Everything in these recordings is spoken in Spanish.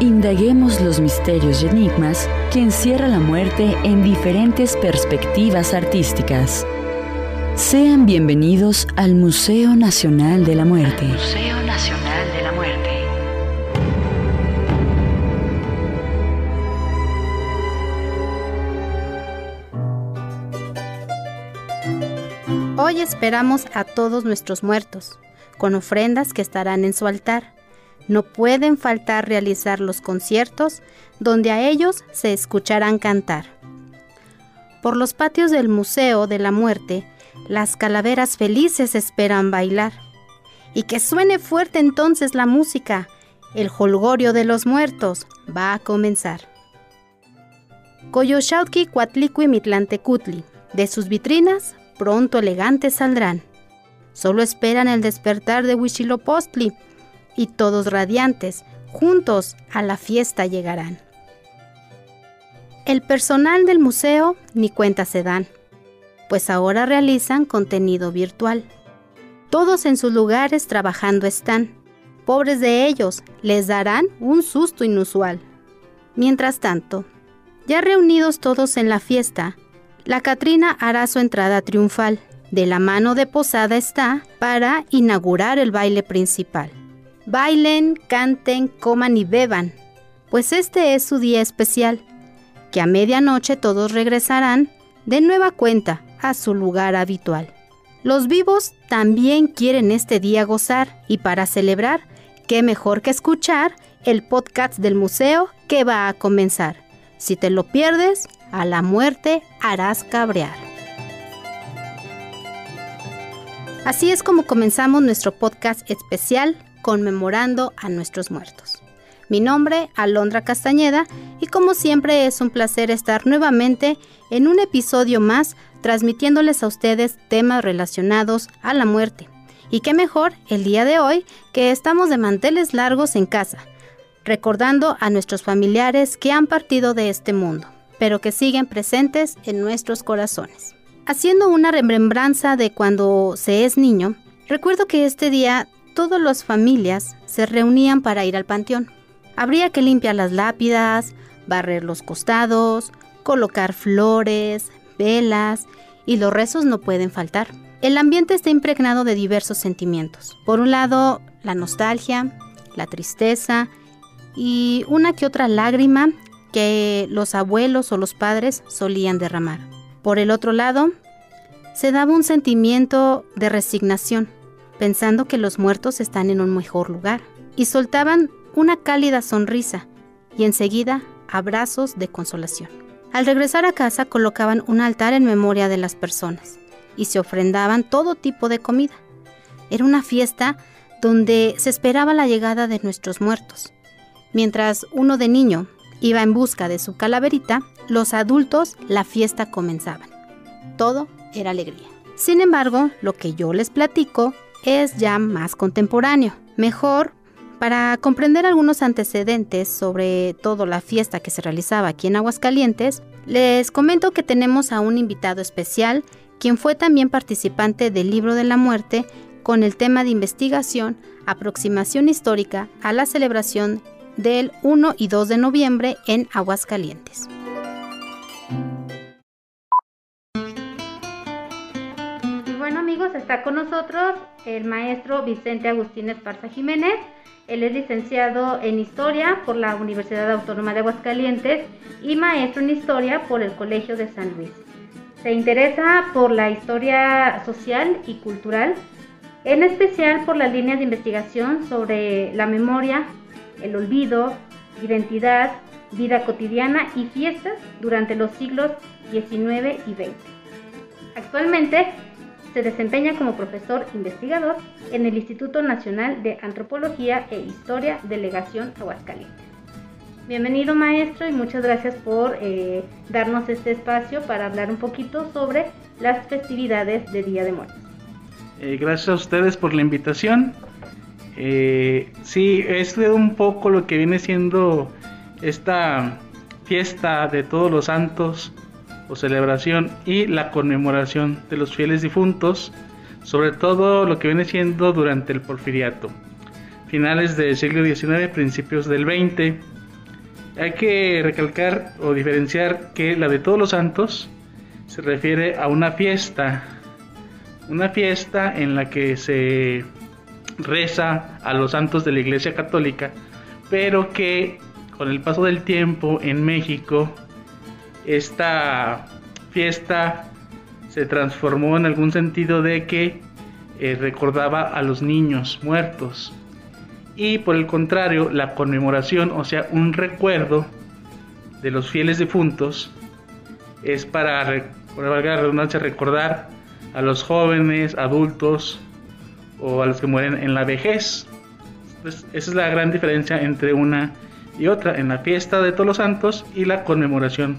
Indaguemos los misterios y enigmas que encierra la muerte en diferentes perspectivas artísticas. Sean bienvenidos al Museo Nacional de la Muerte. Museo Nacional de la Muerte. Hoy esperamos a todos nuestros muertos, con ofrendas que estarán en su altar no pueden faltar realizar los conciertos donde a ellos se escucharán cantar. Por los patios del Museo de la Muerte, las calaveras felices esperan bailar. Y que suene fuerte entonces la música. El holgorio de los muertos va a comenzar. Coyoshautki Cuatlicui Mitlantecutli. De sus vitrinas, pronto elegantes saldrán. Solo esperan el despertar de Huichilopostli y todos radiantes, juntos a la fiesta llegarán. El personal del museo ni cuenta se dan, pues ahora realizan contenido virtual. Todos en sus lugares trabajando están. Pobres de ellos, les darán un susto inusual. Mientras tanto, ya reunidos todos en la fiesta, la Catrina hará su entrada triunfal. De la mano de Posada está para inaugurar el baile principal. Bailen, canten, coman y beban, pues este es su día especial, que a medianoche todos regresarán de nueva cuenta a su lugar habitual. Los vivos también quieren este día gozar y para celebrar, qué mejor que escuchar el podcast del museo que va a comenzar. Si te lo pierdes, a la muerte harás cabrear. Así es como comenzamos nuestro podcast especial conmemorando a nuestros muertos. Mi nombre, Alondra Castañeda, y como siempre es un placer estar nuevamente en un episodio más transmitiéndoles a ustedes temas relacionados a la muerte. Y qué mejor el día de hoy que estamos de manteles largos en casa, recordando a nuestros familiares que han partido de este mundo, pero que siguen presentes en nuestros corazones. Haciendo una remembranza de cuando se es niño, recuerdo que este día todas las familias se reunían para ir al panteón. Habría que limpiar las lápidas, barrer los costados, colocar flores, velas y los rezos no pueden faltar. El ambiente está impregnado de diversos sentimientos. Por un lado, la nostalgia, la tristeza y una que otra lágrima que los abuelos o los padres solían derramar. Por el otro lado, se daba un sentimiento de resignación pensando que los muertos están en un mejor lugar, y soltaban una cálida sonrisa y enseguida abrazos de consolación. Al regresar a casa colocaban un altar en memoria de las personas y se ofrendaban todo tipo de comida. Era una fiesta donde se esperaba la llegada de nuestros muertos. Mientras uno de niño iba en busca de su calaverita, los adultos la fiesta comenzaban. Todo era alegría. Sin embargo, lo que yo les platico es ya más contemporáneo. Mejor, para comprender algunos antecedentes sobre todo la fiesta que se realizaba aquí en Aguascalientes, les comento que tenemos a un invitado especial, quien fue también participante del Libro de la Muerte con el tema de investigación, aproximación histórica a la celebración del 1 y 2 de noviembre en Aguascalientes. Está con nosotros el maestro Vicente Agustín Esparza Jiménez. Él es licenciado en Historia por la Universidad Autónoma de Aguascalientes y maestro en Historia por el Colegio de San Luis. Se interesa por la historia social y cultural, en especial por las líneas de investigación sobre la memoria, el olvido, identidad, vida cotidiana y fiestas durante los siglos XIX y XX. Actualmente se desempeña como profesor investigador en el Instituto Nacional de Antropología e Historia Delegación Aguascalientes. Bienvenido maestro y muchas gracias por eh, darnos este espacio para hablar un poquito sobre las festividades de Día de Muertos. Eh, gracias a ustedes por la invitación. Eh, sí, es un poco lo que viene siendo esta fiesta de todos los santos o celebración y la conmemoración de los fieles difuntos, sobre todo lo que viene siendo durante el porfiriato, finales del siglo XIX, principios del XX, Hay que recalcar o diferenciar que la de todos los santos se refiere a una fiesta, una fiesta en la que se reza a los santos de la Iglesia Católica, pero que con el paso del tiempo en México esta fiesta se transformó en algún sentido de que eh, recordaba a los niños muertos y por el contrario la conmemoración, o sea, un recuerdo de los fieles difuntos es para, por valga la redundancia, recordar a los jóvenes, adultos o a los que mueren en la vejez. Pues esa es la gran diferencia entre una y otra, en la fiesta de todos los santos y la conmemoración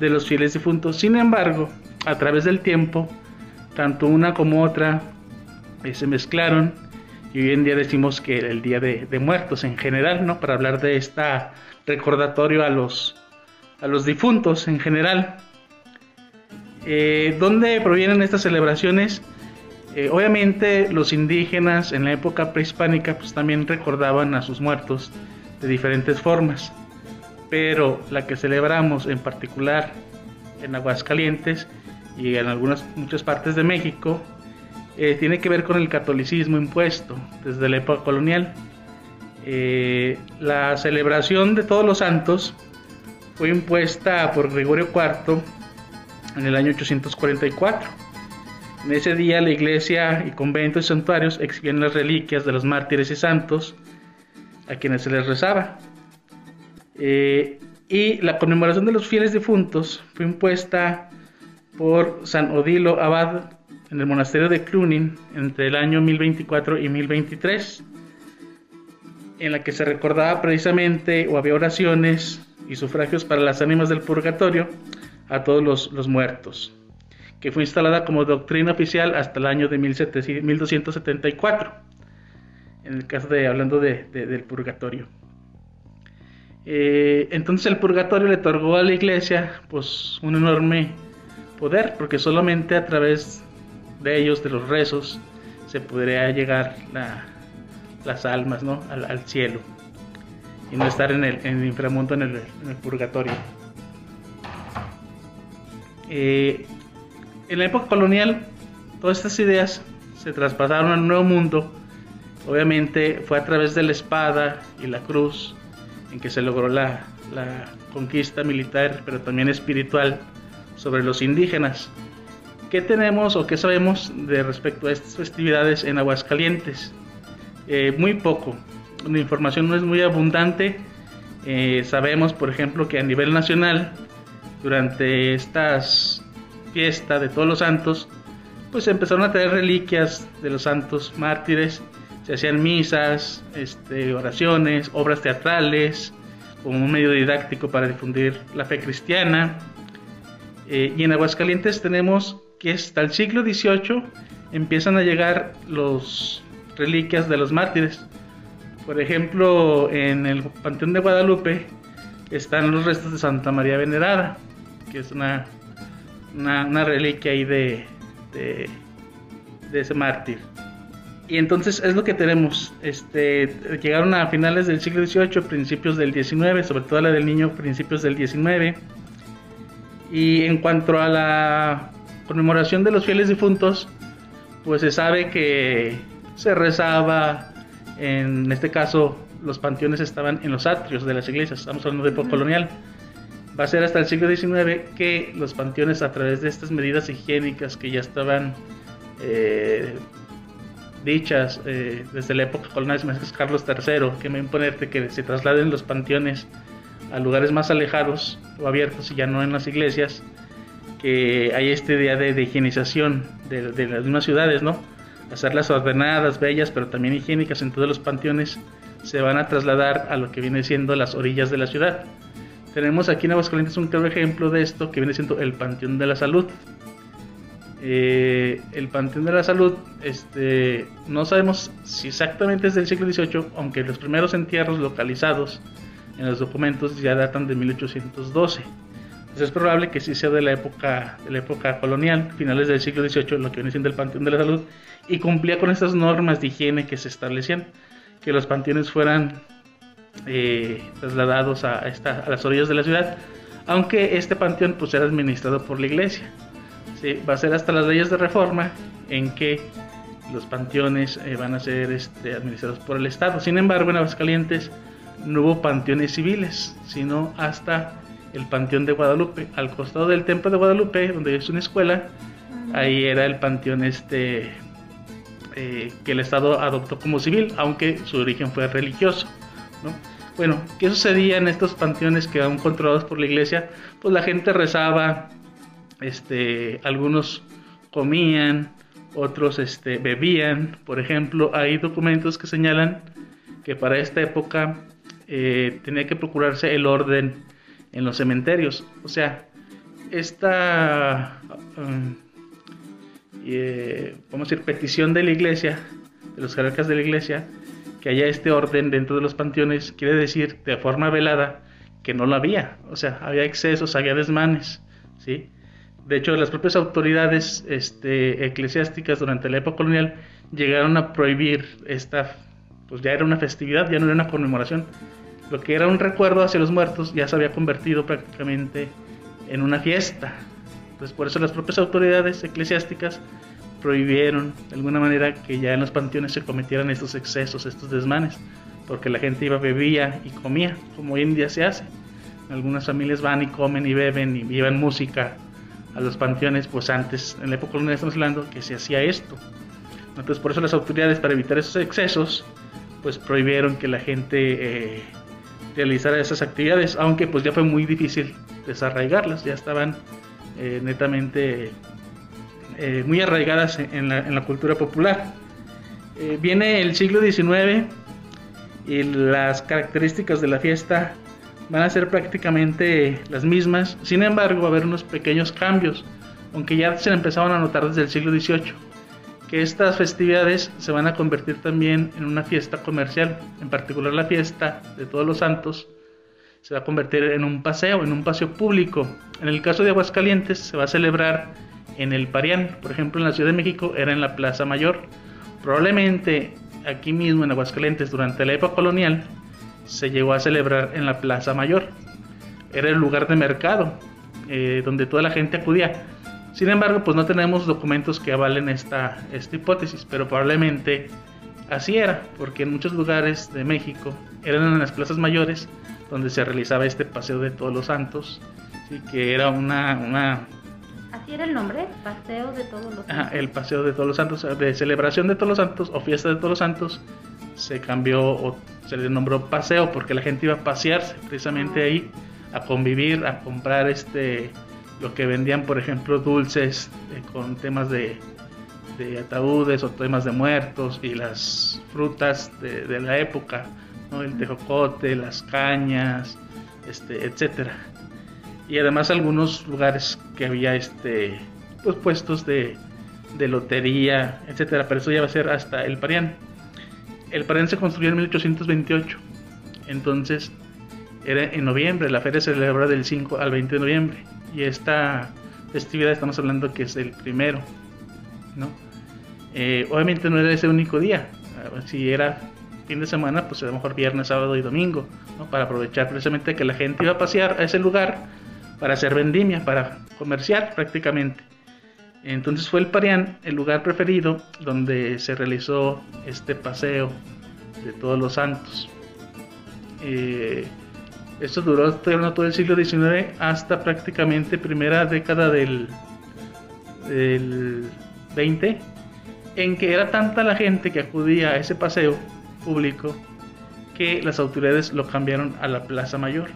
de los fieles difuntos. Sin embargo, a través del tiempo, tanto una como otra eh, se mezclaron y hoy en día decimos que el Día de, Muertos en general, ¿no? Para hablar de este recordatorio a los, a los difuntos en general. Eh, ¿Dónde provienen estas celebraciones? Eh, obviamente los indígenas en la época prehispánica pues también recordaban a sus muertos de diferentes formas, pero la que celebramos en particular en Aguascalientes y en algunas muchas partes de México eh, tiene que ver con el catolicismo impuesto desde la época colonial. Eh, la celebración de todos los santos fue impuesta por Gregorio IV en el año 844. En ese día la iglesia y conventos y santuarios exhibían las reliquias de los mártires y santos a quienes se les rezaba. Eh, y la conmemoración de los fieles difuntos fue impuesta por San Odilo Abad en el monasterio de Clunin entre el año 1024 y 1023, en la que se recordaba precisamente o había oraciones y sufragios para las ánimas del purgatorio a todos los, muertos, que fue instalada como doctrina oficial hasta el año de 1274, en el caso de hablando de, del purgatorio. Eh, entonces el purgatorio le otorgó a la iglesia pues un enorme poder, porque solamente a través de ellos, de los rezos, se podría llegar las almas ¿no? al, cielo y no estar en el, inframundo, en el, purgatorio. Eh, en la época colonial, todas estas ideas se traspasaron al nuevo mundo. Obviamente fue a través de la espada y la cruz en que se logró la, conquista militar, pero también espiritual sobre los indígenas. ¿Qué tenemos o qué sabemos de respecto a estas festividades en Aguascalientes? Eh, muy poco. La información no es muy abundante. Eh, sabemos, por ejemplo, que a nivel nacional, durante estas fiestas de todos los santos, pues empezaron a traer reliquias de los santos mártires, se hacían misas, este, oraciones, obras teatrales, como un medio didáctico para difundir la fe cristiana. Eh, y en Aguascalientes tenemos que hasta el siglo XVIII empiezan a llegar los reliquias de los mártires. Por ejemplo, en el Panteón de Guadalupe están los restos de Santa María Venerada, que es una, una, reliquia ahí de, de, ese mártir. Y entonces es lo que tenemos. Este, llegaron a finales del siglo XVIII, principios del XIX, sobre todo la del niño, principios del XIX. Y en cuanto a la conmemoración de los fieles difuntos, pues se sabe que se rezaba, en este caso los panteones estaban en los atrios de las iglesias, estamos hablando de época colonial. Va a ser hasta el siglo XIX que los panteones a través de estas medidas higiénicas que ya estaban eh, dichas eh, desde la época colonial, es Carlos III, que me imponerte que se trasladen los panteones a lugares más alejados o abiertos y ya no en las iglesias, que hay este día de, higienización de, las mismas ciudades, ¿no? Hacerlas ordenadas, bellas, pero también higiénicas en todos los panteones, se van a trasladar a lo que viene siendo las orillas de la ciudad. Tenemos aquí en Aguascalientes un claro ejemplo de esto que viene siendo el Panteón de la Salud. Eh, el Panteón de la Salud, este, no sabemos si exactamente es del siglo XVIII, aunque los primeros entierros localizados en los documentos ya datan de 1812 es probable que sí sea de la época, de la época colonial, finales del siglo XVIII, lo que viene siendo el Panteón de la Salud, y cumplía con estas normas de higiene que se establecían, que los panteones fueran eh, trasladados a las orillas de la ciudad, aunque este panteón pues era administrado por la iglesia. Va a ser hasta las leyes de reforma en que los panteones eh, van a ser este, administrados por el Estado. Sin embargo, en Aguascalientes no hubo panteones civiles, sino hasta el Panteón de Guadalupe. Al costado del Templo de Guadalupe, donde es una escuela, ahí era el panteón este eh, que el Estado adoptó como civil, aunque su origen fue religioso. Bueno, ¿qué sucedía en estos panteones que eran controlados por la iglesia? Pues la gente rezaba, este, algunos comían, otros este, bebían. Por ejemplo, hay documentos que señalan que para esta época eh, tenía que procurarse el orden en los cementerios. O sea, esta, um, eh, decir, petición de la iglesia, de los jerarcas de la iglesia, que haya este orden dentro de los panteones, quiere decir de forma velada que no lo había. O sea, había excesos, había desmanes, ¿sí? De hecho, las propias autoridades este, eclesiásticas durante la época colonial llegaron a prohibir esta, pues ya era una festividad, ya no era una conmemoración. Lo que era un recuerdo hacia los muertos ya se había convertido prácticamente en una fiesta. Entonces, por eso las propias autoridades eclesiásticas prohibieron de alguna manera que ya en los panteones se cometieran estos excesos, estos desmanes, porque la gente iba, bebía y comía, como hoy en día se hace. Algunas familias van y comen y beben y llevan música a los panteones, pues antes, en la época colonial estamos hablando, que se hacía esto. Entonces por eso las autoridades, para evitar esos excesos, pues prohibieron que la gente eh, realizara esas actividades, aunque pues ya fue muy difícil desarraigarlas, ya estaban eh, netamente eh, muy arraigadas en la, en la cultura popular. viene el siglo XIX y las características de la fiesta van a ser prácticamente las mismas. Sin embargo, va a haber unos pequeños cambios, aunque ya se empezaban a notar desde el siglo XVIII, que estas festividades se van a convertir también en una fiesta comercial, en particular la fiesta de todos los santos se va a convertir en un paseo, en un paseo público. En el caso de Aguascalientes se va a celebrar en el Parián, por ejemplo en la Ciudad de México era en la Plaza Mayor. Probablemente aquí mismo en Aguascalientes durante la época colonial se llegó a celebrar en la Plaza Mayor. Era el lugar de mercado eh, donde toda la gente acudía. Sin embargo, pues no tenemos documentos que avalen esta, esta hipótesis, pero probablemente así era, porque en muchos lugares de México eran en las plazas mayores donde se realizaba este paseo de todos los santos, ¿sí? que era una, una... ¿Así era el nombre? Paseo de todos los santos. el paseo de todos los santos, de celebración de todos los santos o fiesta de todos los santos, se cambió o se le nombró paseo porque la gente iba a pasearse precisamente ahí, a convivir, a comprar este lo que vendían, por ejemplo, dulces eh, con temas de, ataúdes o temas de muertos y las frutas de, la época, el tejocote, las cañas, este, etcétera. Y además algunos lugares que había este pues puestos de, lotería, etcétera, pero eso ya va a ser hasta el Parián. El Parén se construyó en 1828, entonces era en noviembre, la feria se celebra del 5 al 20 de noviembre y esta festividad estamos hablando que es el primero, ¿no? Eh, obviamente no era ese único día, si era fin de semana, pues a lo mejor viernes, sábado y domingo, ¿no? para aprovechar precisamente que la gente iba a pasear a ese lugar para hacer vendimia, para comerciar prácticamente. Entonces fue el Parián el lugar preferido donde se realizó este paseo de todos los santos. Eh, esto duró todo el siglo XIX hasta prácticamente primera década del, del 20, en que era tanta la gente que acudía a ese paseo público que las autoridades lo cambiaron a la Plaza Mayor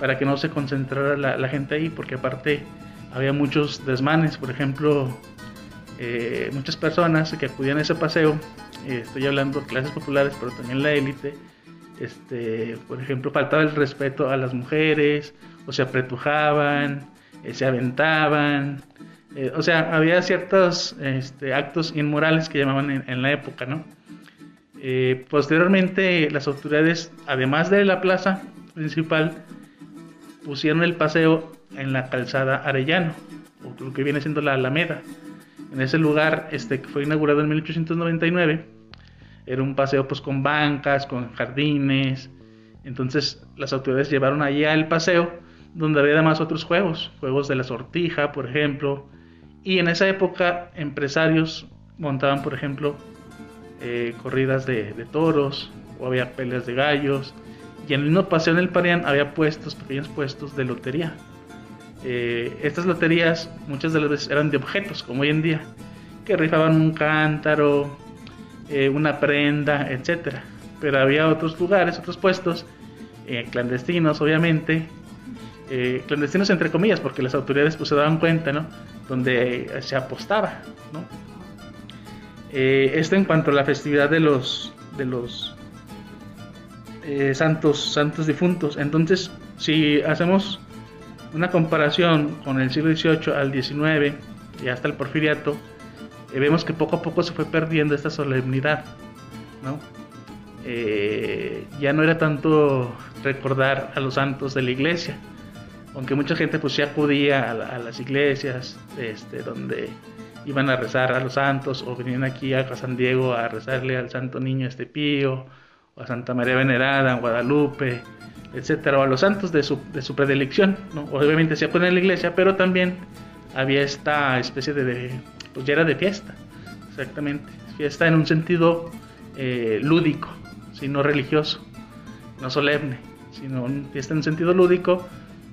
para que no se concentrara la, la gente ahí, porque aparte había muchos desmanes, por ejemplo, eh, muchas personas que acudían a ese paseo, eh, estoy hablando de clases populares, pero también la élite, este, por ejemplo, faltaba el respeto a las mujeres, o se apretujaban, eh, se aventaban, o sea, había ciertos este, actos inmorales que llamaban en, en la época, ¿no? posteriormente, las autoridades, además de la plaza principal, pusieron el paseo en la calzada Arellano, o lo que viene siendo la Alameda. En ese lugar, este, que fue inaugurado en 1899, era un paseo pues con bancas, con jardines, Entonces las autoridades llevaron allá el paseo donde había además otros juegos, juegos de la sortija, por ejemplo, y en esa época empresarios montaban, por ejemplo, eh, corridas de, toros o había peleas de gallos, y en el mismo paseo en el Parián había puestos, pequeños puestos de lotería. Eh, estas loterías muchas de las veces eran de objetos, como hoy en día, que rifaban un cántaro, eh, una prenda, etcétera. Pero había otros lugares, otros puestos, clandestinos obviamente, eh, clandestinos entre comillas, porque las autoridades pues se daban cuenta, ¿no? Donde se apostaba, ¿no? Eh, esto en cuanto a la festividad de los de los eh, santos santos difuntos. Entonces, si hacemos una comparación con el siglo XVIII al XIX y hasta el Porfiriato, vemos que poco a poco se fue perdiendo esta solemnidad, ¿no? ya no era tanto recordar a los santos de la iglesia, aunque mucha gente pues sí acudía a, las iglesias este, donde iban a rezar a los santos o venían aquí a San Diego a rezarle al Santo Niño este Pío o a Santa María Venerada en Guadalupe, etcétera, o a los santos de su, de su predilección, ¿no? Obviamente se acudía en la iglesia, pero también había esta especie de, pues ya era de fiesta, exactamente, fiesta en un sentido eh, lúdico, sino religioso, no solemne, sino fiesta en un sentido lúdico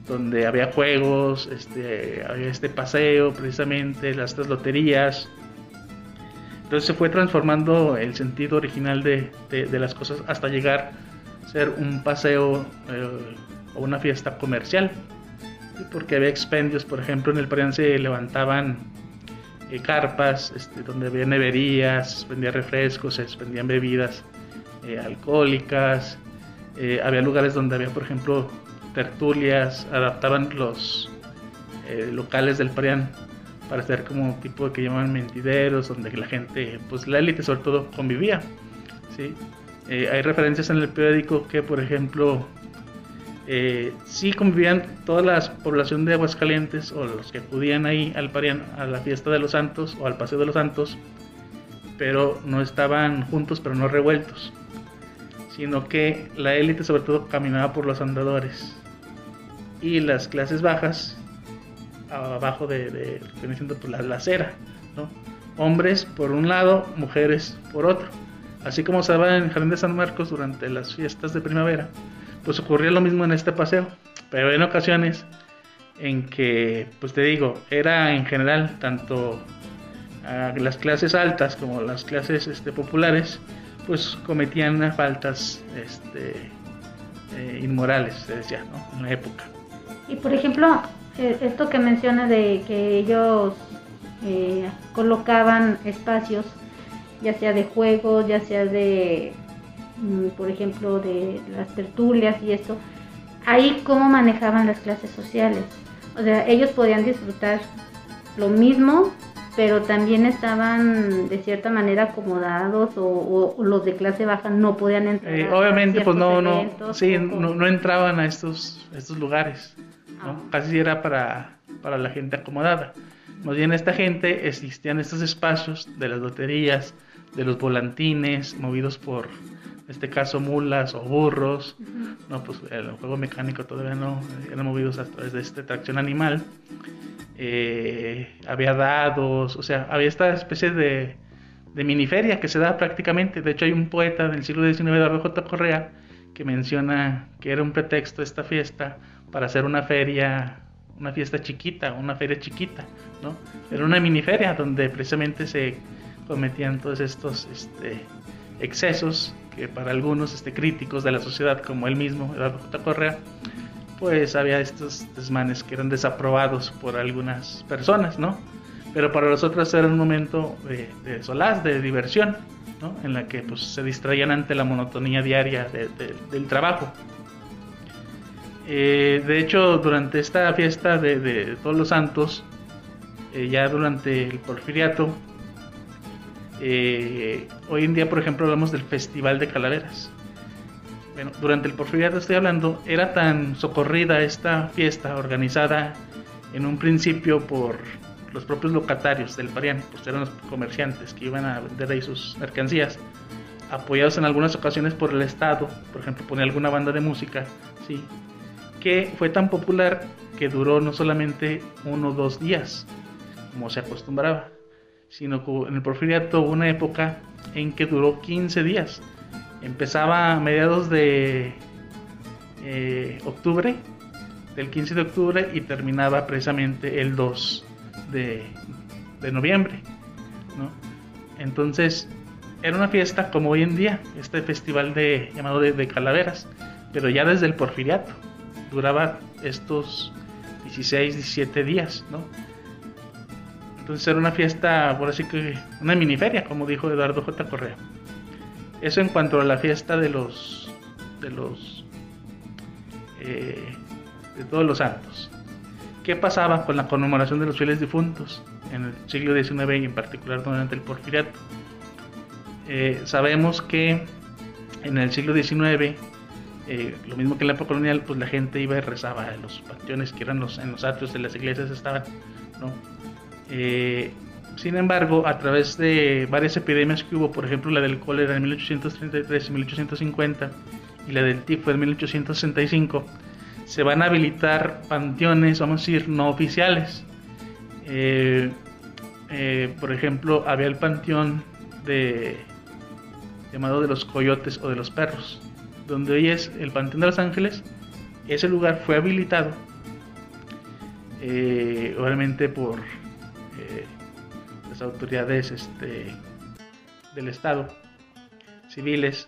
donde había juegos, este, había este paseo precisamente, las tres loterías. Entonces se fue transformando el sentido original de, las cosas hasta llegar a ser un paseo eh, o una fiesta comercial. Porque había expendios, por ejemplo, en el Parián se levantaban eh, carpas este, donde había neverías, vendían refrescos, se vendían bebidas eh, alcohólicas, había lugares donde había, por ejemplo, tertulias, adaptaban los locales del Parián para ser como tipo que llaman mentideros, donde la gente, pues la élite sobre todo convivía. ¿sí? Eh, hay referencias en el periódico que, por ejemplo, eh, sí convivían toda la población de Aguascalientes o los que acudían ahí al Parián, a la fiesta de los santos o al paseo de los santos, pero no estaban juntos, pero no revueltos, sino que la élite sobre todo caminaba por los andadores y las clases bajas abajo de, de pues, la, acera, ¿no? Hombres por un lado, mujeres por otro. Así como se daba en el Jardín de San Marcos durante las fiestas de primavera, pues ocurría lo mismo en este paseo. Pero en ocasiones en que, pues te digo, era en general tanto las clases altas como las clases este, populares, pues cometían faltas este, eh, inmorales, se decía, ¿no? En la época. Y por ejemplo, eh, esto que menciona de que ellos eh, colocaban espacios, ya sea de juegos, ya sea de, mm, por ejemplo, de las tertulias y esto, ahí cómo manejaban las clases sociales. O sea, ellos podían disfrutar lo mismo, pero también estaban de cierta manera acomodados o, los de clase baja no podían entrar. Eh, obviamente, pues no, no, sí, no, no, entraban a estos, estos lugares. Ah. Casi era para, para la gente acomodada. Más bien esta gente existían estos espacios de las loterías, de los volantines, movidos por, en este caso, mulas o burros. No, pues el juego mecánico todavía no, eran movidos a través de esta tracción animal. Eh, había dados, o sea, había esta especie de, de miniferia que se da prácticamente. De hecho, hay un poeta del siglo XIX, Eduardo J. Correa, que menciona que era un pretexto esta fiesta para hacer una feria, una fiesta chiquita, una feria chiquita, ¿no? Era una mini feria donde precisamente se cometían todos estos este, excesos que para algunos este, críticos de la sociedad, como él mismo, Eduardo J. Correa, pues había estos desmanes que eran desaprobados por algunas personas, ¿no? Pero para los otros era un momento de, de solaz, de diversión, ¿no? En la que pues, se distraían ante la monotonía diaria del trabajo. Eh, de hecho, durante esta fiesta de, todos los santos, eh, ya durante el porfiriato, eh, hoy en día, por ejemplo, hablamos del Festival de Calaveras. Bueno, durante el porfiriato estoy hablando, era tan socorrida esta fiesta organizada en un principio por los propios locatarios del Parián, pues eran los comerciantes que iban a vender ahí sus mercancías, apoyados en algunas ocasiones por el Estado, por ejemplo, poner alguna banda de música, ¿sí? que fue tan popular que duró no solamente uno o dos días, como se acostumbraba, sino que en el porfiriato hubo una época en que duró 15 días. Empezaba a mediados de eh, octubre, del 15 de octubre, y terminaba precisamente el 2 de, noviembre. Entonces, era una fiesta como hoy en día, este festival de, llamado de, calaveras, pero ya desde el porfiriato. Duraba estos 16, 17 días, ¿no? Entonces era una fiesta, por así que, una mini feria, como dijo Eduardo J. Correa. Eso en cuanto a la fiesta de los, de los, eh, de todos los santos. ¿Qué pasaba con la conmemoración de los fieles difuntos en el siglo XIX y en particular durante el porfiriato? Eh, sabemos que en el siglo XIX, eh, lo mismo que en la época colonial, pues la gente iba y rezaba en los panteones que eran los, en los atrios de las iglesias estaban, ¿no? Eh, sin embargo, a través de varias epidemias que hubo, por ejemplo la del cólera en 1833 y 1850 y la del tifo en 1865, se van a habilitar panteones, vamos a decir, no oficiales. por ejemplo, había el panteón de llamado de los coyotes o de los perros, donde hoy es el Panteón de los Ángeles. Ese lugar fue habilitado, eh, obviamente por eh, las autoridades este, del Estado, civiles,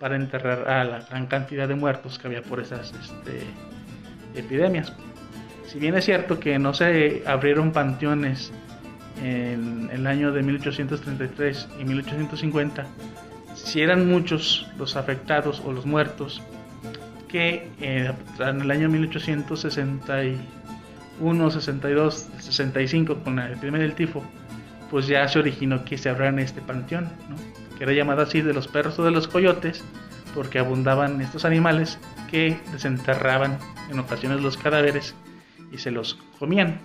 para enterrar a la gran cantidad de muertos que había por esas este, epidemias. Si bien es cierto que no se abrieron panteones en el año de 1833 y 1850, si eran muchos los afectados o los muertos, que eh, en el año 1861, 62, 65, con la epidemia del tifo, pues ya se originó que se abrieran este panteón, que era llamado así de los perros o de los coyotes, porque abundaban estos animales que desenterraban en ocasiones los cadáveres y se los comían.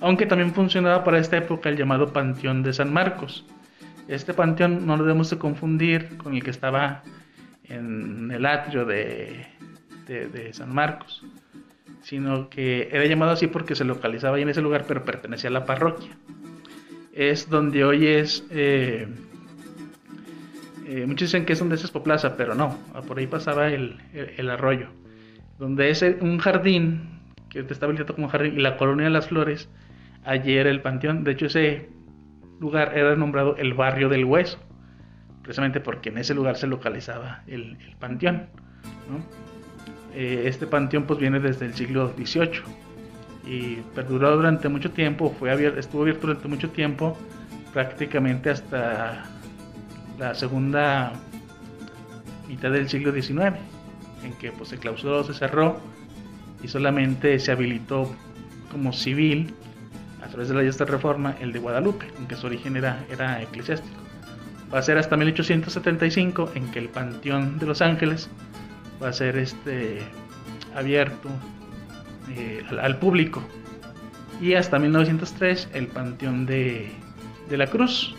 Aunque también funcionaba para esta época el llamado Panteón de San Marcos, este panteón no lo debemos de confundir con el que estaba en el atrio de, San Marcos, sino que era llamado así porque se localizaba ahí en ese lugar, pero pertenecía a la parroquia. Es donde hoy es... Eh, eh, muchos dicen que es donde es Plaza, pero no, por ahí pasaba el, arroyo, donde es un jardín que está habilitado como jardín y la colonia de las flores, allí era el panteón. De hecho, ese lugar era nombrado el barrio del hueso, precisamente porque en ese lugar se localizaba el, panteón. Eh, este panteón pues viene desde el siglo XVIII y perduró durante mucho tiempo, fue estuvo abierto durante mucho tiempo, prácticamente hasta la segunda mitad del siglo XIX, en que pues, se clausuró, se cerró y solamente se habilitó como civil a través de la esta reforma el de Guadalupe, en que su origen era, era eclesiástico. Va a ser hasta 1875 en que el Panteón de los Ángeles va a ser este, abierto eh, al, público. Y hasta 1903 el Panteón de, de la Cruz.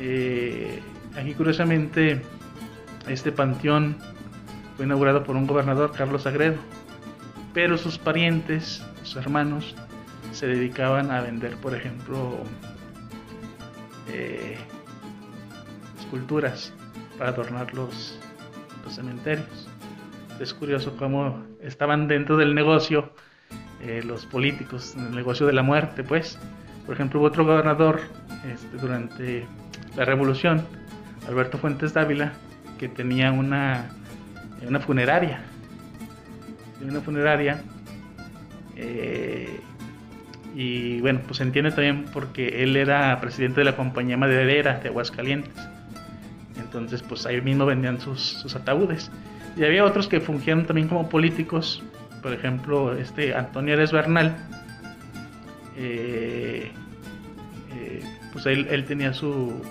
Eh, aquí curiosamente este panteón fue inaugurado por un gobernador, Carlos Agredo, pero sus parientes, sus hermanos, se dedicaban a vender, por ejemplo, eh, esculturas para adornar los, cementerios. Es curioso cómo estaban dentro del negocio eh, los políticos, en el negocio de la muerte, pues. Por ejemplo, hubo otro gobernador este, durante la revolución, Alberto Fuentes Dávila, que tenía una, una funeraria. Una funeraria eh, y bueno, pues se entiende también porque él era presidente de la compañía maderera de Aguascalientes. Entonces, pues ahí mismo vendían sus, ataúdes. Y había otros que fungieron también como políticos. Por ejemplo, este Antonio Eres Bernal. Eh, eh, pues él, tenía su,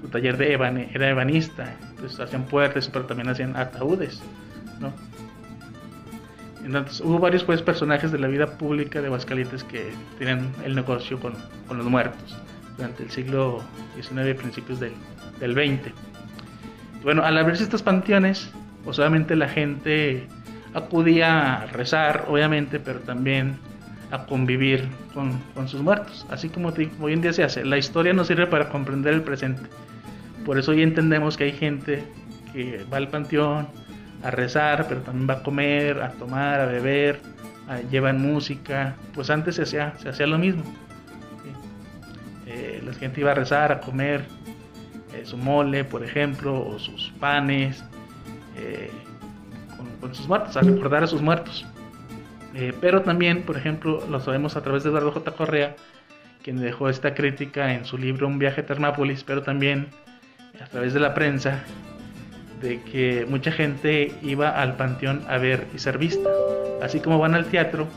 su taller de eban, era ebanista. Entonces hacían puertas, pero también hacían ataúdes. Entonces, hubo varios pues, personajes de la vida pública de Aguascalientes que tenían el negocio con, los muertos durante el siglo XIX y principios del, del XX. Bueno, al abrirse estos panteones, pues obviamente la gente acudía a rezar, obviamente, pero también a convivir con, sus muertos, así como hoy en día se hace. La historia nos sirve para comprender el presente. Por eso hoy entendemos que hay gente que va al panteón a rezar, pero también va a comer, a tomar, a beber, llevan música. Pues antes se hacía, se hacía lo mismo. Eh, la gente iba a rezar, a comer eh, su mole, por ejemplo, o sus panes, eh, con, sus muertos, a recordar a sus muertos. pero también, por ejemplo, lo sabemos a través de Eduardo J. Correa, quien dejó esta crítica en su libro Un viaje a Termápolis, pero también a través de la prensa, de que mucha gente iba al panteón a ver y ser vista, así como van al teatro.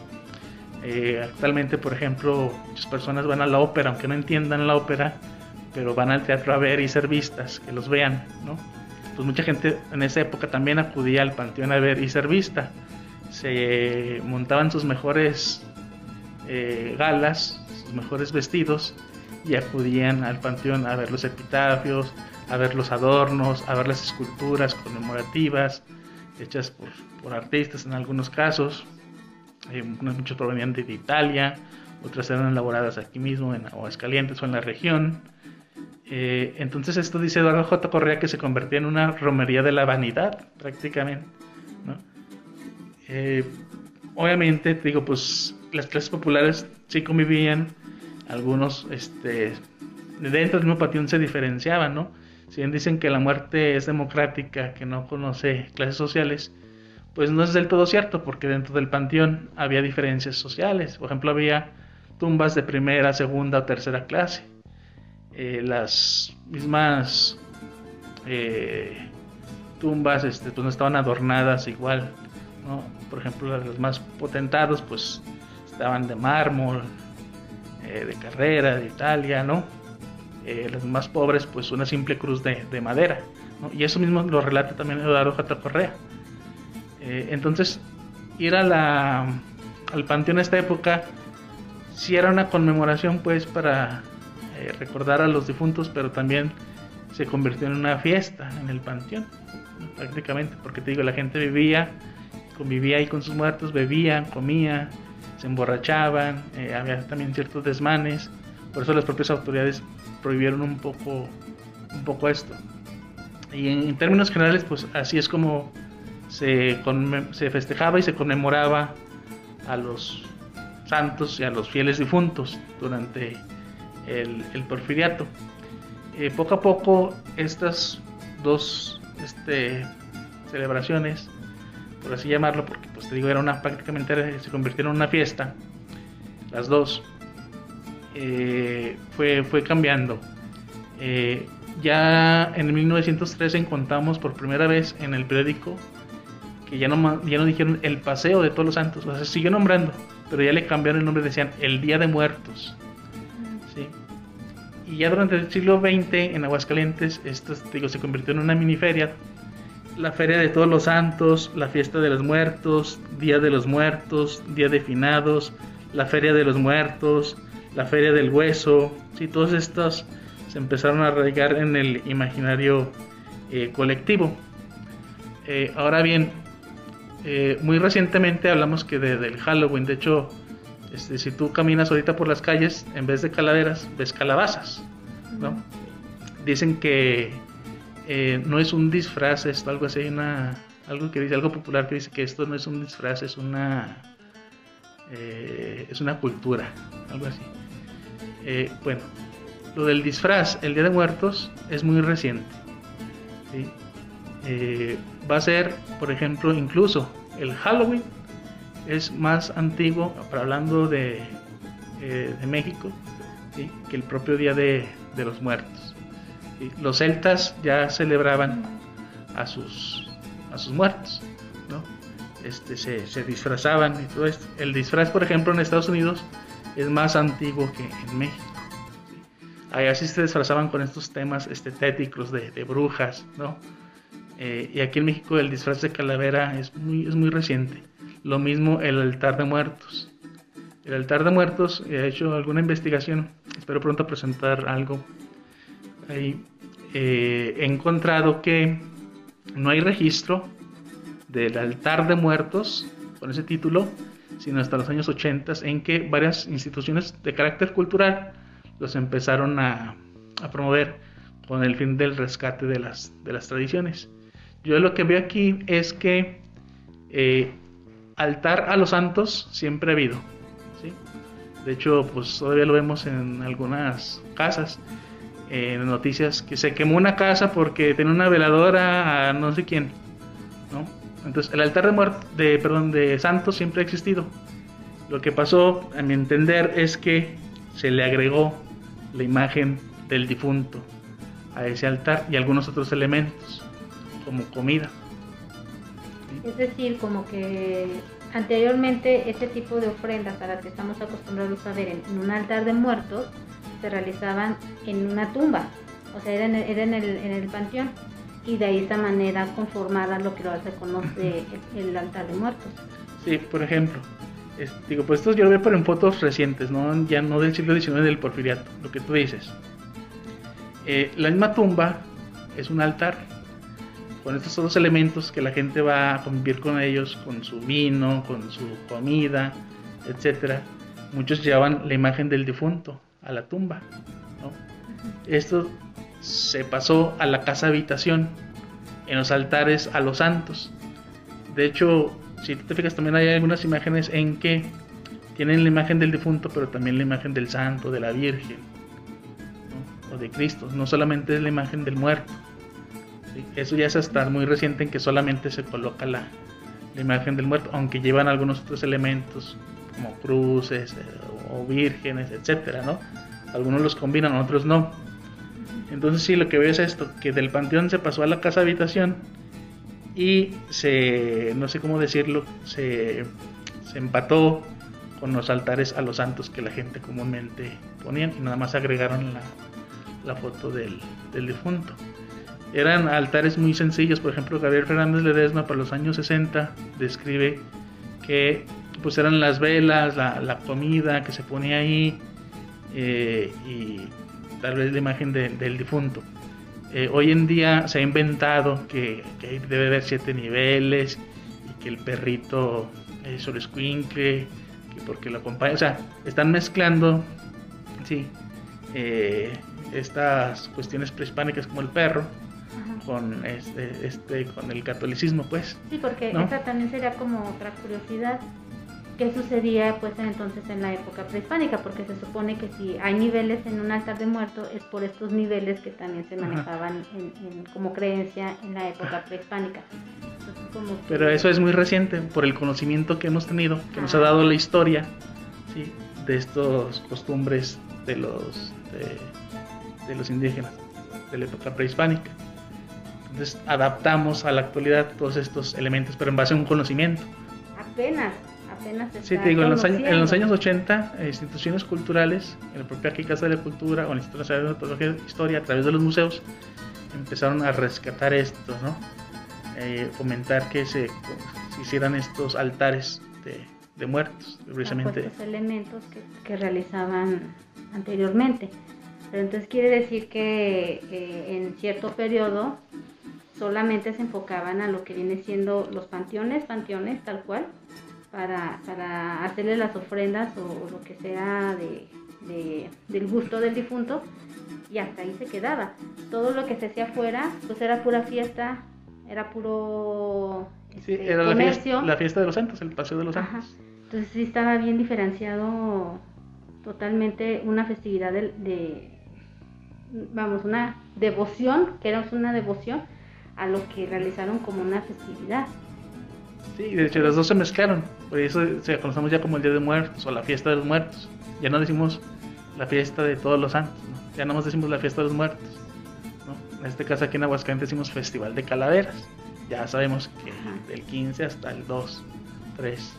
Eh, actualmente, por ejemplo, muchas personas van a la ópera, aunque no entiendan la ópera, pero van al teatro a ver y ser vistas, que los vean, ¿no? Pues mucha gente en esa época también acudía al panteón a ver y ser vista. Se montaban sus mejores eh, galas, sus mejores vestidos y acudían al panteón a ver los epitafios, a ver los adornos, a ver las esculturas conmemorativas hechas por, artistas en algunos casos. Eh, muchos provenían de Italia, otras eran elaboradas aquí mismo en Aguascalientes o en la región. Eh, entonces esto dice Eduardo J. Correa que se convertía en una romería de la vanidad prácticamente. Eh, obviamente, digo, pues las clases populares sí convivían, algunos este, dentro del mismo patión se diferenciaban, ¿no? Si bien dicen que la muerte es democrática, que no conoce clases sociales, pues no es del todo cierto, porque dentro del panteón había diferencias sociales. Por ejemplo, había tumbas de primera, segunda o tercera clase. Eh, las mismas eh, tumbas este, pues no estaban adornadas igual. Por ejemplo, los más potentados pues estaban de mármol, eh, de carrera, de Italia, ¿no? los más pobres pues una simple cruz de, de madera. Y eso mismo lo relata también Eduardo J. Correa. Entonces, ir a la, al panteón en esta época sí era una conmemoración pues para eh, recordar a los difuntos, pero también se convirtió en una fiesta en el panteón, prácticamente, porque te digo, la gente vivía, convivía ahí con sus muertos, bebían, comía, se emborrachaban, eh, había también ciertos desmanes, por eso las propias autoridades prohibieron un poco, un poco esto. Y en, términos generales, pues así es como se, se festejaba y se conmemoraba a los santos y a los fieles difuntos durante el, porfiriato. Eh, poco a poco estas dos este, celebraciones, por así llamarlo, porque pues te digo, era una prácticamente se convirtieron en una fiesta, las dos, eh, fue, fue cambiando. Eh, ya en 1913 encontramos por primera vez en el periódico que ya no, ya no dijeron el paseo de todos los santos, o sea, se siguió nombrando, pero ya le cambiaron el nombre, decían el Día de Muertos. Y ya durante el siglo XX en Aguascalientes esto digo, se convirtió en una mini feria. La feria de todos los santos, la fiesta de los muertos, Día de los Muertos, Día de Finados, la feria de los muertos, la Feria del Hueso, sí, todos estos se empezaron a arraigar en el imaginario eh, colectivo. Eh, ahora bien, eh, muy recientemente hablamos que de, del Halloween, de hecho, este, si tú caminas ahorita por las calles, en vez de calaveras, ves calabazas, ¿no? Dicen que no es un disfraz, esto, algo así, una, algo que dice, algo popular que dice que esto no es un disfraz, es una, es una cultura, algo así. Eh, bueno, lo del disfraz, el Día de Muertos, es muy reciente. Eh, va a ser, por ejemplo, incluso el Halloween es más antiguo, hablando de, eh, de México, que el propio Día de, los Muertos. Los celtas ya celebraban a sus, a sus muertos, este, se, se disfrazaban y todo esto. El disfraz, por ejemplo, en Estados Unidos es más antiguo que en México. Allá sí se disfrazaban con estos temas estéticos de, brujas, ¿no? Eh, y aquí en México el disfraz de calavera es muy, es muy reciente. Lo mismo el altar de muertos. El altar de muertos, he hecho alguna investigación, espero pronto presentar algo. Ahí, eh, he encontrado que no hay registro del altar de muertos con ese título, sino hasta los años 80 en que varias instituciones de carácter cultural los empezaron a, promover con el fin del rescate de las, de las tradiciones. Yo lo que veo aquí es que eh, altar a los santos siempre ha habido. De hecho, pues todavía lo vemos en algunas casas, en noticias, que se quemó una casa porque tenía una veladora a no sé quién. ¿no? Entonces, el altar de, muerte, de, perdón, de santos siempre ha existido. Lo que pasó, a mi entender, es que se le agregó la imagen del difunto a ese altar y algunos otros elementos, como comida. Es decir, como que anteriormente ese tipo de ofrendas a las que estamos acostumbrados a ver en, un altar de muertos se realizaban en una tumba, o sea, era en el, en el, panteón y de ahí esa manera conformada lo que se conoce el, el altar de muertos. Sí, por ejemplo, digo, pues esto yo lo veo pero en fotos recientes, ¿no? ya no del siglo XIX del porfiriato, lo que tú dices. Eh, la misma tumba es un altar con estos dos elementos que la gente va a convivir con ellos, con su vino, con su comida, etc. Muchos llevaban la imagen del difunto a la tumba. Esto se pasó a la casa habitación, en los altares a los santos. De hecho, si te fijas, también hay algunas imágenes en que tienen la imagen del difunto, pero también la imagen del santo, de la Virgen, o de Cristo. No solamente es la imagen del muerto. Eso ya es hasta muy reciente en que solamente se coloca la, imagen del muerto, aunque llevan algunos otros elementos como cruces eh, o vírgenes, etcétera, ¿no? Algunos los combinan, otros no. Entonces sí, lo que veo es esto, que del panteón se pasó a la casa habitación y se, no sé cómo decirlo, se, se empató con los altares a los santos que la gente comúnmente ponían y nada más agregaron la, la foto del, del, difunto. Eran altares muy sencillos, por ejemplo Gabriel Fernández Ledesma para los años 60 describe que pues eran las velas, la, comida que se ponía ahí eh, y tal vez la imagen del difunto. Eh, hoy en día se ha inventado que, debe haber siete niveles y que el perrito es el que porque lo acompaña, o sea, están mezclando, sí, eh, estas cuestiones prehispánicas como el perro con este, este, con el catolicismo, pues. Sí, porque esa también sería como otra curiosidad qué sucedía pues entonces en la época prehispánica, porque se supone que si hay niveles en un altar de muerto es por estos niveles que también se manejaban como creencia en la época prehispánica. Pero eso es muy reciente por el conocimiento que hemos tenido, que nos ha dado la historia de estas costumbres de los, de, de los indígenas de la época prehispánica. Entonces adaptamos a la actualidad todos estos elementos, pero en base a un conocimiento. Apenas, Sí, te digo, en los, años, en los años 80, eh, instituciones culturales, en la propia aquí Casa de la Cultura o el Instituto Nacional de Historia, a través de los museos, empezaron a rescatar esto, ¿no? Eh, fomentar que se, hicieran estos altares de, de muertos, precisamente. Estos elementos que, que, realizaban anteriormente. Pero entonces quiere decir que eh, en cierto periodo solamente se enfocaban a lo que viene siendo los panteones, panteones tal cual, para, para hacerle las ofrendas o, lo que sea de, del gusto del difunto y hasta ahí se quedaba. Todo lo que se hacía afuera, pues era pura fiesta, era puro sí, este, era La, fiesta, la fiesta, de los santos, el paseo de los santos. Entonces sí estaba bien diferenciado totalmente una festividad de, de, vamos, una devoción, que era una devoción a lo que realizaron como una festividad. Sí, de hecho los dos se mezclaron. Por eso se conocemos ya como el Día de Muertos o la Fiesta de los Muertos. Ya no decimos la fiesta de todos los santos, ya no más decimos la fiesta de los muertos. En este caso aquí en Aguascalientes decimos Festival de Calaveras. Ya sabemos que del 15 hasta el 2, 3.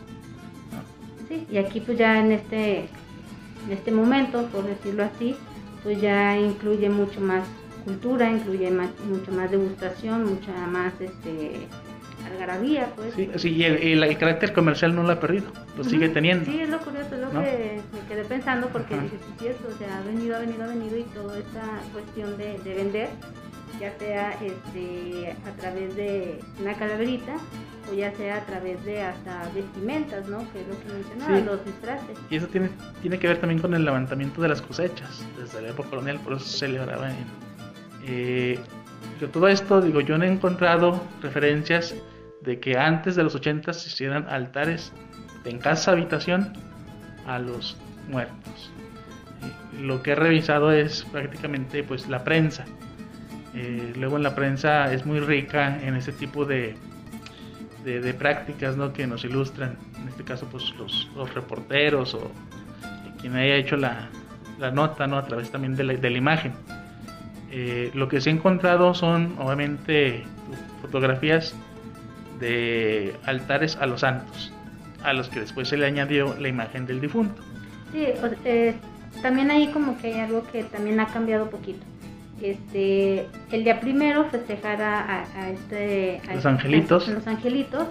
Sí, y aquí pues ya en este, en este momento, por decirlo así, pues ya incluye mucho más cultura, incluye mucho más degustación, mucha más este algarabía, pues. Sí, sí y el, carácter comercial no lo ha perdido, lo sigue teniendo. Sí, es lo curioso, es lo que me quedé pensando porque dije, sí, eso, o sea, ha venido, ha venido, ha venido y toda esta cuestión de, vender, ya sea este, a través de una calaverita o ya sea a través de hasta vestimentas, ¿no? Que es lo que mencionaba, los disfraces. Y eso tiene, tiene que ver también con el levantamiento de las cosechas, desde la época colonial, por eso se celebraba en... Eh, todo esto, digo, yo no he encontrado referencias de que antes de los 80 se hicieran altares en casa habitación a los muertos. Eh, lo que he revisado es prácticamente pues la prensa. Eh, luego en la prensa es muy rica en ese tipo de, de, prácticas ¿no? que nos ilustran, en este caso pues los, reporteros o quien haya hecho la, la, nota ¿no? a través también de la imagen. Eh, lo que se ha encontrado son obviamente fotografías de altares a los santos, a los que después se le añadió la imagen del difunto. Sí, eh, también ahí como que hay algo que también ha cambiado poquito. Este, el día primero festejar a, este, los este, angelitos. los angelitos,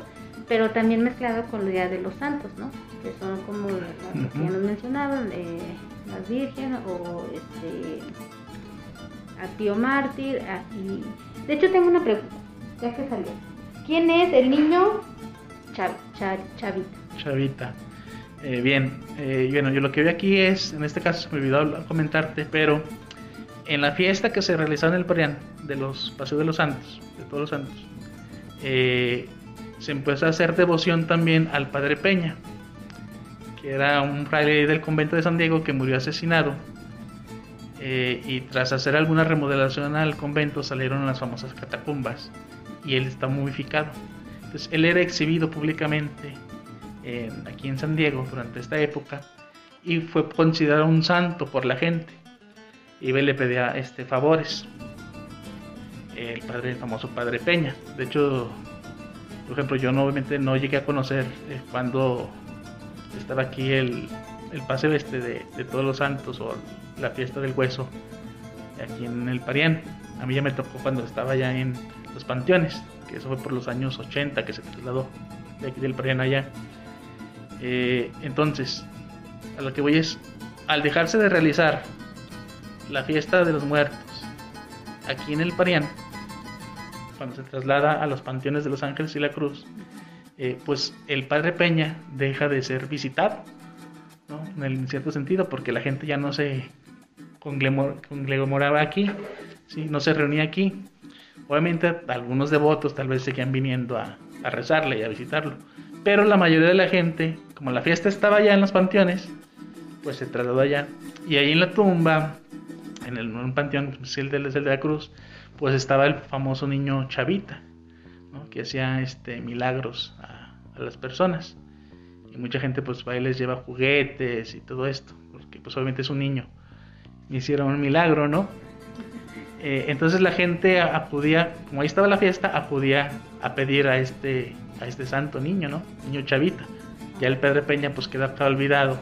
pero también mezclado con el día de los santos, ¿no? Que son como los que ya nos mencionaban, eh, las virgen o este a Tío Mártir. De hecho, tengo una pregunta, ya que salió. ¿Quién es el niño Chavita? Chavita. Eh, bien, eh, bueno, yo lo que veo aquí es, en este caso me olvidó comentarte, pero en la fiesta que se realizó en el Parián de los Paseos de los Santos, de todos los santos, eh, se empezó a hacer devoción también al Padre Peña, que era un fraile del convento de San Diego que murió asesinado eh, y tras hacer alguna remodelación al convento salieron las famosas catacumbas y él está momificado. Entonces él era exhibido públicamente aquí en San Diego durante esta época y fue considerado un santo por la gente. Y le pedía este, favores. El padre, famoso padre Peña. De hecho, por ejemplo, yo no, obviamente no llegué a conocer eh, cuando estaba aquí el, el paseo este de, de todos los santos o la fiesta del hueso aquí en el Parián. A mí ya me tocó cuando estaba ya en los panteones, que eso fue por los años 80 que se trasladó de aquí del Parián allá. Eh, entonces, a lo que voy es, al dejarse de realizar la fiesta de los muertos aquí en el Parián, cuando se traslada a los panteones de los Ángeles y la Cruz, eh, pues el Padre Peña deja de ser visitado, ¿no? en cierto sentido, porque la gente ya no se conglomeraba aquí, ¿sí? no se reunía aquí. Obviamente algunos devotos tal vez seguían viniendo a, rezarle y a visitarlo, pero la mayoría de la gente, como la fiesta estaba allá en los panteones, pues se trasladó allá. Y ahí en la tumba, en, el, un panteón, el de, el de la cruz, pues estaba el famoso niño Chavita, que hacía este, milagros a, a, las personas. Y mucha gente pues va y les lleva juguetes y todo esto, porque pues obviamente es un niño hicieron un milagro, ¿no? Eh, entonces la gente acudía, como ahí estaba la fiesta, acudía a pedir a este, a este santo niño, ¿no? Niño chavita. Ya el Pedro Peña pues queda olvidado.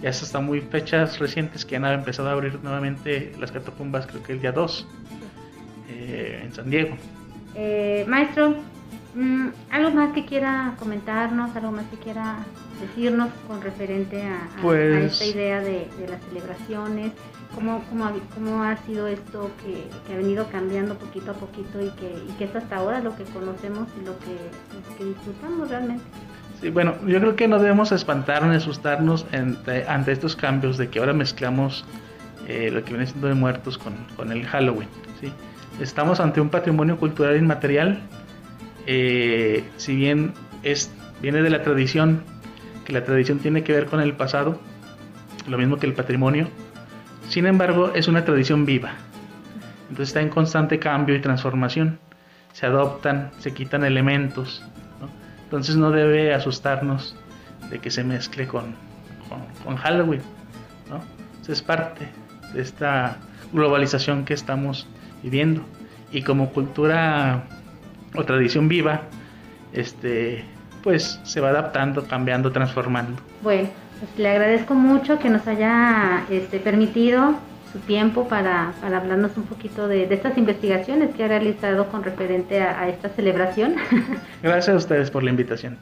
Ya hasta muy fechas recientes que han empezado a abrir nuevamente las catacumbas, creo que el día 2, eh, en San Diego. Eh, maestro, mm, ¿algo más que quiera comentarnos, algo más que quiera decirnos con referente a, pues esta idea de, de las celebraciones? Cómo, cómo, cómo ha sido esto que, que, ha venido cambiando poquito a poquito y que, y que es hasta ahora lo que conocemos y lo que, que disfrutamos realmente. Sí, bueno, yo creo que no debemos espantarnos ni asustarnos ante, ante estos cambios de que ahora mezclamos eh, lo que viene siendo de muertos con, con el Halloween. ¿sí? Estamos ante un patrimonio cultural inmaterial, eh, si bien es, viene de la tradición, que la tradición tiene que ver con el pasado, lo mismo que el patrimonio, sin embargo, es una tradición viva. Entonces está en constante cambio y transformación. Se adoptan, se quitan elementos. Entonces no debe asustarnos de que se mezcle con, con, Halloween. ¿no? es parte de esta globalización que estamos viviendo. Y como cultura o tradición viva, este, pues se va adaptando, cambiando, transformando. Bueno, pues, le agradezco mucho que nos haya este, permitido su tiempo para, hablarnos un poquito de, estas investigaciones que ha realizado con referente a, esta celebración. Gracias a ustedes por la invitación.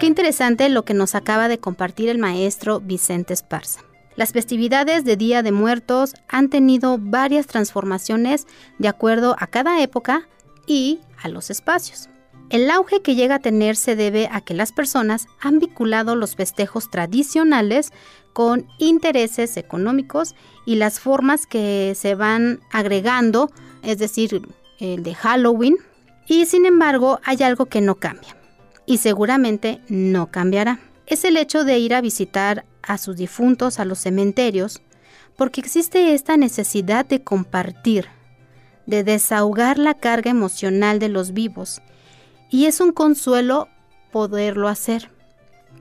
Qué interesante lo que nos acaba de compartir el maestro Vicente Esparza. Las festividades de Día de Muertos han tenido varias transformaciones de acuerdo a cada época y a los espacios. El auge que llega a tener se debe a que las personas han vinculado los festejos tradicionales con intereses económicos y las formas que se van agregando, es decir, el de Halloween, y sin embargo hay algo que no cambia y seguramente no cambiará. Es el hecho de ir a visitar a sus difuntos a los cementerios porque existe esta necesidad de compartir, de desahogar la carga emocional de los vivos y es un consuelo poderlo hacer.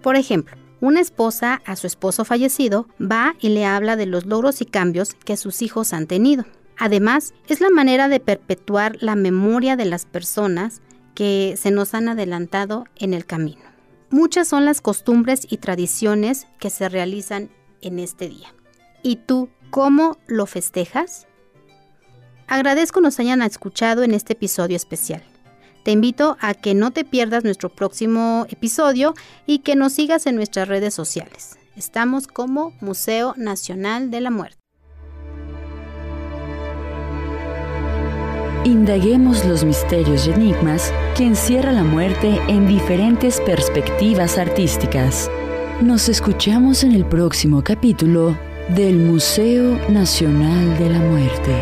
Por ejemplo, una esposa a su esposo fallecido va y le habla de los logros y cambios que sus hijos han tenido. Además, es la manera de perpetuar la memoria de las personas que se nos han adelantado en el camino. Muchas son las costumbres y tradiciones que se realizan en este día. ¿Y tú cómo lo festejas? Agradezco nos hayan escuchado en este episodio especial. Te invito a que no te pierdas nuestro próximo episodio y que nos sigas en nuestras redes sociales. Estamos como Museo Nacional de la Muerte. Indaguemos los misterios y enigmas que encierra la muerte en diferentes perspectivas artísticas. Nos escuchamos en el próximo capítulo del Museo Nacional de la Muerte.